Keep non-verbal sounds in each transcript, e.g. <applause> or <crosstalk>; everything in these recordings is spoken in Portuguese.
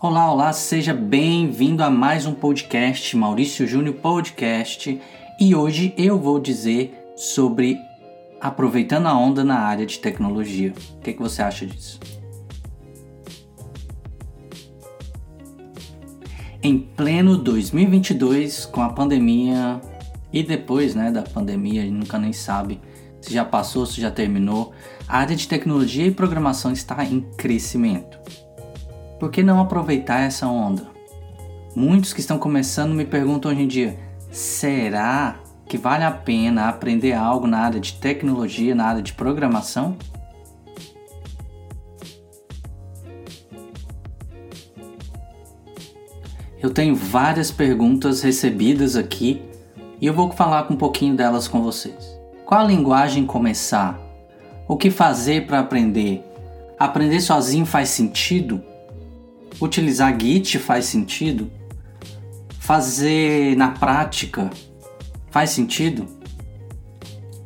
Olá, olá, seja bem-vindo a mais um podcast, Maurício Júnior Podcast, e hoje eu vou dizer sobre aproveitando a onda na área de tecnologia. O que, que você acha disso? Em pleno 2022, com a pandemia e depois né, da pandemia, a gente nunca nem sabe se já passou, se já terminou, a área de tecnologia e programação está em crescimento. Por que não aproveitar essa onda? Muitos que estão começando me perguntam hoje em dia: será que vale a pena aprender algo na área de tecnologia, na área de programação? Eu tenho várias perguntas recebidas aqui e eu vou falar um pouquinho delas com vocês. Qual linguagem começar? O que fazer para aprender? Aprender sozinho faz sentido? Utilizar Git faz sentido? Fazer na prática faz sentido?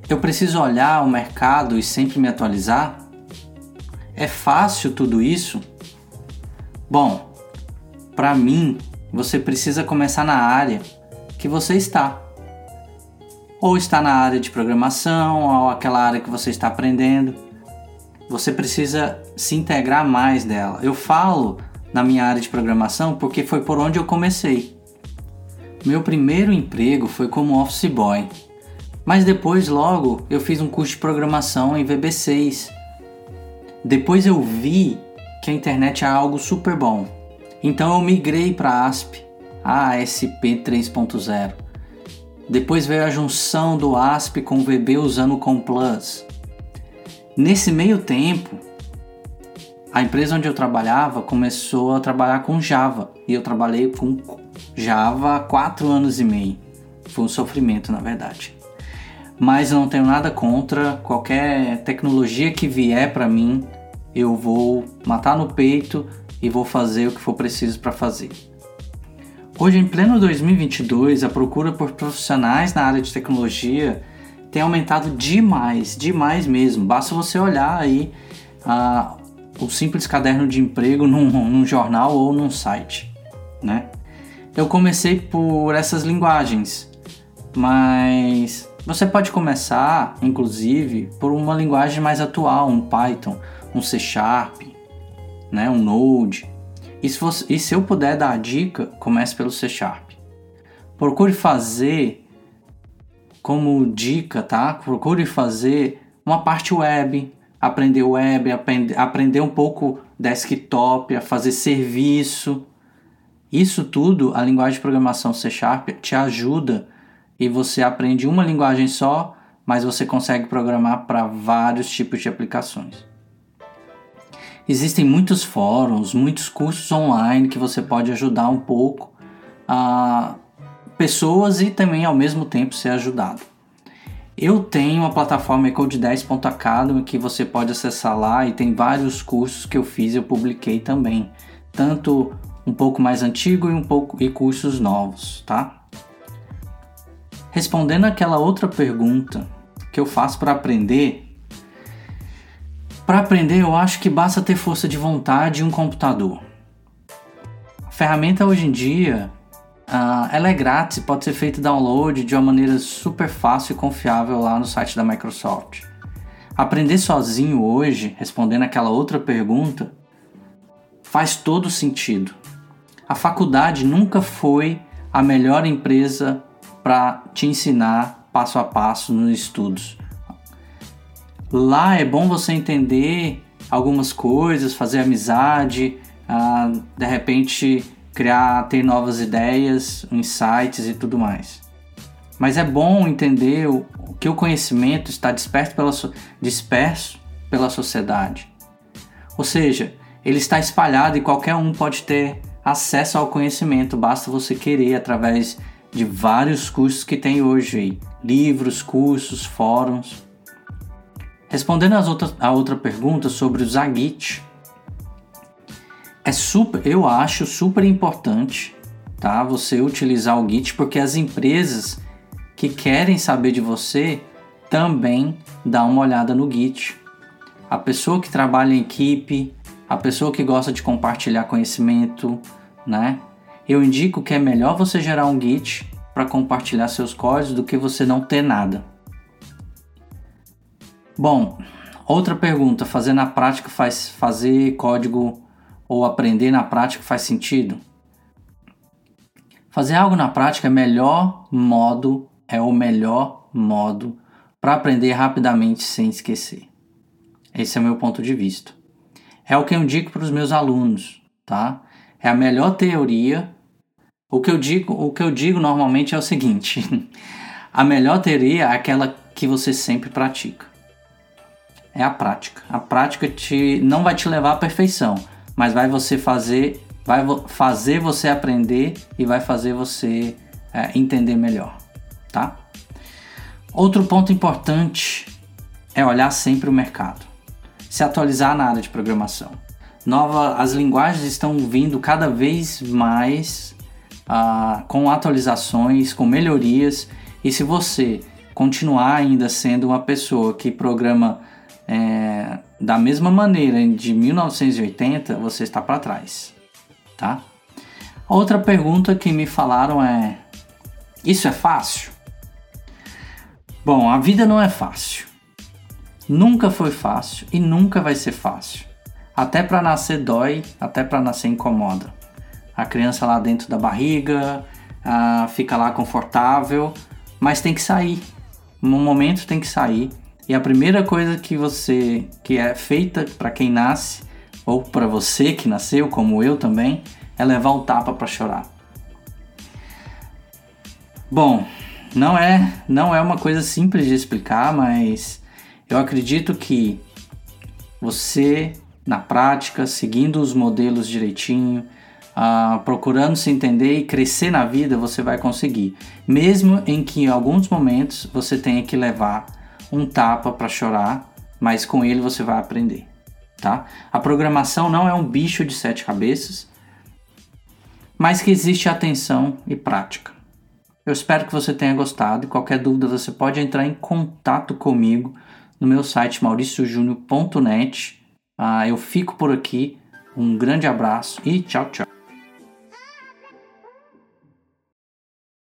Eu preciso olhar o mercado e sempre me atualizar? É fácil tudo isso? Bom, para mim, você precisa começar na área que você está ou está na área de programação, ou aquela área que você está aprendendo. Você precisa se integrar mais dela. Eu falo na minha área de programação porque foi por onde eu comecei. Meu primeiro emprego foi como office boy, mas depois logo eu fiz um curso de programação em VB6. Depois eu vi que a internet é algo super bom. Então eu migrei para ASP, ASP 3.0. Depois veio a junção do ASP com o VB usando o ComPlus. Nesse meio tempo, a empresa onde eu trabalhava começou a trabalhar com Java e eu trabalhei com Java há quatro anos e meio. Foi um sofrimento, na verdade. Mas eu não tenho nada contra qualquer tecnologia que vier para mim, eu vou matar no peito e vou fazer o que for preciso para fazer. Hoje, em pleno 2022, a procura por profissionais na área de tecnologia tem aumentado demais, demais mesmo. Basta você olhar aí ah, o simples caderno de emprego num, num jornal ou num site, né? Eu comecei por essas linguagens, mas você pode começar, inclusive, por uma linguagem mais atual, um Python, um C Sharp, né, um Node. E se, você, e se eu puder dar a dica, comece pelo C Sharp. Procure fazer como dica, tá? Procure fazer uma parte web, aprender web, aprender, aprender um pouco desktop, a fazer serviço. Isso tudo, a linguagem de programação C Sharp te ajuda e você aprende uma linguagem só, mas você consegue programar para vários tipos de aplicações. Existem muitos fóruns, muitos cursos online que você pode ajudar um pouco a pessoas e também ao mesmo tempo ser ajudado. Eu tenho a plataforma ecode10.academy que você pode acessar lá e tem vários cursos que eu fiz e eu publiquei também, tanto um pouco mais antigo e um pouco e cursos novos, tá? Respondendo aquela outra pergunta que eu faço para aprender, para aprender, eu acho que basta ter força de vontade e um computador. A ferramenta hoje em dia, uh, ela é grátis, pode ser feito download de uma maneira super fácil e confiável lá no site da Microsoft. Aprender sozinho hoje, respondendo aquela outra pergunta, faz todo sentido. A faculdade nunca foi a melhor empresa para te ensinar passo a passo nos estudos. Lá é bom você entender algumas coisas, fazer amizade, ah, de repente criar, ter novas ideias, insights e tudo mais. Mas é bom entender o, que o conhecimento está disperso pela, disperso pela sociedade. Ou seja, ele está espalhado e qualquer um pode ter acesso ao conhecimento, basta você querer através de vários cursos que tem hoje aí, livros, cursos, fóruns. Respondendo às outras, a outra pergunta sobre o Zagit, é super, eu acho super importante, tá? Você utilizar o Git porque as empresas que querem saber de você também dá uma olhada no Git. A pessoa que trabalha em equipe, a pessoa que gosta de compartilhar conhecimento, né? Eu indico que é melhor você gerar um Git para compartilhar seus códigos do que você não ter nada. Bom, outra pergunta, fazer na prática faz fazer código ou aprender na prática faz sentido? Fazer algo na prática é melhor modo, é o melhor modo para aprender rapidamente sem esquecer. Esse é o meu ponto de vista. É o que eu indico para os meus alunos, tá? É a melhor teoria. O que eu digo, o que eu digo normalmente é o seguinte: <laughs> a melhor teoria é aquela que você sempre pratica. É a prática. A prática te não vai te levar à perfeição, mas vai você fazer, vai fazer você aprender e vai fazer você é, entender melhor, tá? Outro ponto importante é olhar sempre o mercado se atualizar na área de programação. Nova, as linguagens estão vindo cada vez mais uh, com atualizações, com melhorias, e se você continuar ainda sendo uma pessoa que programa é, da mesma maneira de 1980, você está para trás, tá? Outra pergunta que me falaram é: isso é fácil? Bom, a vida não é fácil. Nunca foi fácil e nunca vai ser fácil. Até para nascer dói, até para nascer incomoda. A criança lá dentro da barriga ah, fica lá confortável, mas tem que sair. No momento tem que sair. E a primeira coisa que você que é feita para quem nasce ou para você que nasceu, como eu também, é levar o tapa para chorar. Bom, não é não é uma coisa simples de explicar, mas eu acredito que você, na prática, seguindo os modelos direitinho, uh, procurando se entender e crescer na vida, você vai conseguir. Mesmo em que em alguns momentos você tenha que levar um tapa para chorar, mas com ele você vai aprender. Tá? A programação não é um bicho de sete cabeças, mas que existe atenção e prática. Eu espero que você tenha gostado e qualquer dúvida você pode entrar em contato comigo no meu site mauriciojúnior.net. Ah, eu fico por aqui. Um grande abraço e tchau, tchau.